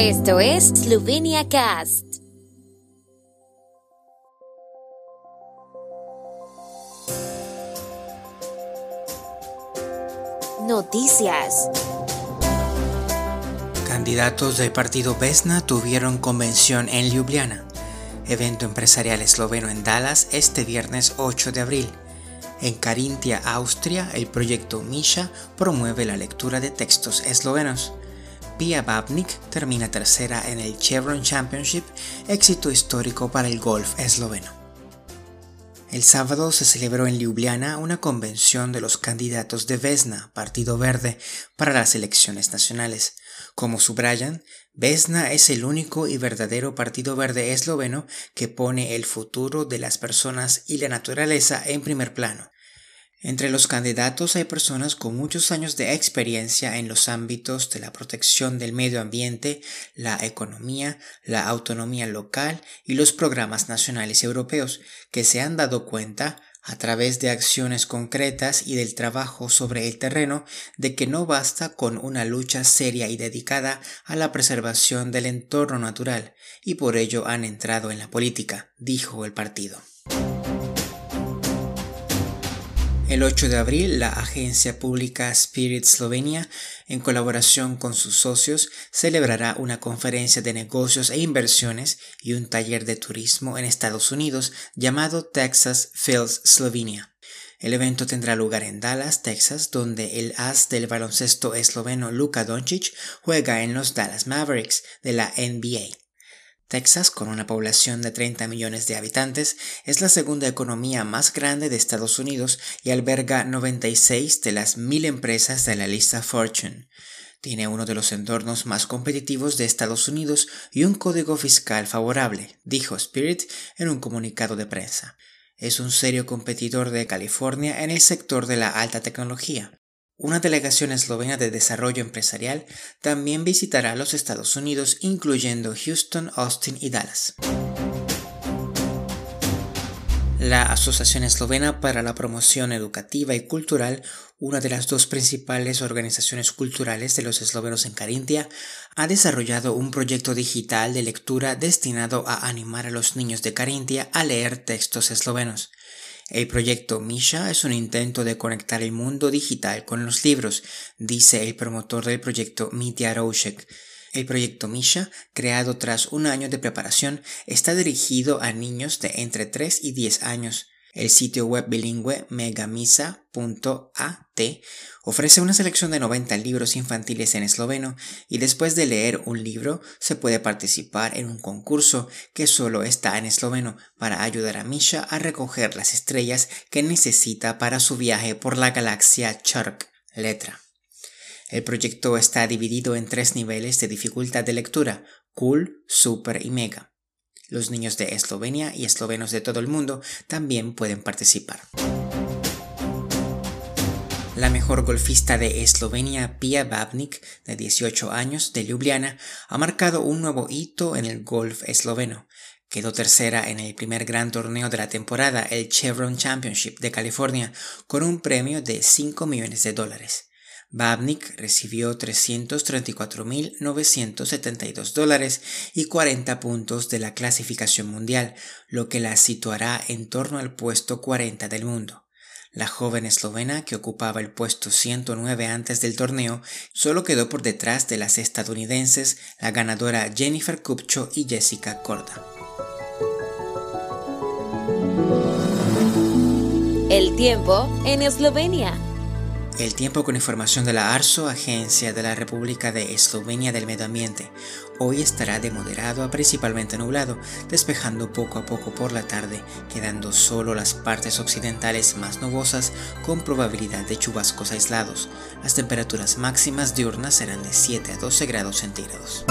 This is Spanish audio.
Esto es Slovenia Cast. Noticias. Candidatos del partido Vesna tuvieron convención en Ljubljana, evento empresarial esloveno en Dallas este viernes 8 de abril. En Carintia, Austria, el proyecto Misha promueve la lectura de textos eslovenos. Pia Babnik termina tercera en el Chevron Championship, éxito histórico para el golf esloveno. El sábado se celebró en Ljubljana una convención de los candidatos de Vesna, Partido Verde, para las elecciones nacionales. Como subrayan, Vesna es el único y verdadero partido verde esloveno que pone el futuro de las personas y la naturaleza en primer plano. Entre los candidatos hay personas con muchos años de experiencia en los ámbitos de la protección del medio ambiente, la economía, la autonomía local y los programas nacionales europeos, que se han dado cuenta, a través de acciones concretas y del trabajo sobre el terreno, de que no basta con una lucha seria y dedicada a la preservación del entorno natural, y por ello han entrado en la política, dijo el partido. El 8 de abril, la agencia pública Spirit Slovenia, en colaboración con sus socios, celebrará una conferencia de negocios e inversiones y un taller de turismo en Estados Unidos llamado Texas Fields Slovenia. El evento tendrá lugar en Dallas, Texas, donde el as del baloncesto esloveno Luka Doncic juega en los Dallas Mavericks de la NBA. Texas, con una población de 30 millones de habitantes, es la segunda economía más grande de Estados Unidos y alberga 96 de las mil empresas de la lista Fortune. Tiene uno de los entornos más competitivos de Estados Unidos y un código fiscal favorable, dijo Spirit en un comunicado de prensa. Es un serio competidor de California en el sector de la alta tecnología. Una delegación eslovena de desarrollo empresarial también visitará los Estados Unidos, incluyendo Houston, Austin y Dallas. La Asociación Eslovena para la Promoción Educativa y Cultural, una de las dos principales organizaciones culturales de los eslovenos en Carintia, ha desarrollado un proyecto digital de lectura destinado a animar a los niños de Carintia a leer textos eslovenos. El proyecto Misha es un intento de conectar el mundo digital con los libros, dice el promotor del proyecto Mitya Roushek. El proyecto Misha, creado tras un año de preparación, está dirigido a niños de entre 3 y 10 años. El sitio web bilingüe megamisa.at ofrece una selección de 90 libros infantiles en esloveno y después de leer un libro se puede participar en un concurso que solo está en esloveno para ayudar a Misha a recoger las estrellas que necesita para su viaje por la galaxia Chark, letra. El proyecto está dividido en tres niveles de dificultad de lectura, Cool, Super y Mega. Los niños de Eslovenia y eslovenos de todo el mundo también pueden participar. La mejor golfista de Eslovenia, Pia Babnik, de 18 años, de Ljubljana, ha marcado un nuevo hito en el golf esloveno. Quedó tercera en el primer gran torneo de la temporada, el Chevron Championship de California, con un premio de 5 millones de dólares. Babnik recibió 334.972 dólares y 40 puntos de la clasificación mundial, lo que la situará en torno al puesto 40 del mundo. La joven eslovena, que ocupaba el puesto 109 antes del torneo, solo quedó por detrás de las estadounidenses, la ganadora Jennifer Kupcho y Jessica Korda. El tiempo en Eslovenia. El tiempo con información de la ARSO, Agencia de la República de Eslovenia del Medio Ambiente. Hoy estará de moderado a principalmente nublado, despejando poco a poco por la tarde, quedando solo las partes occidentales más nubosas con probabilidad de chubascos aislados. Las temperaturas máximas diurnas serán de 7 a 12 grados centígrados.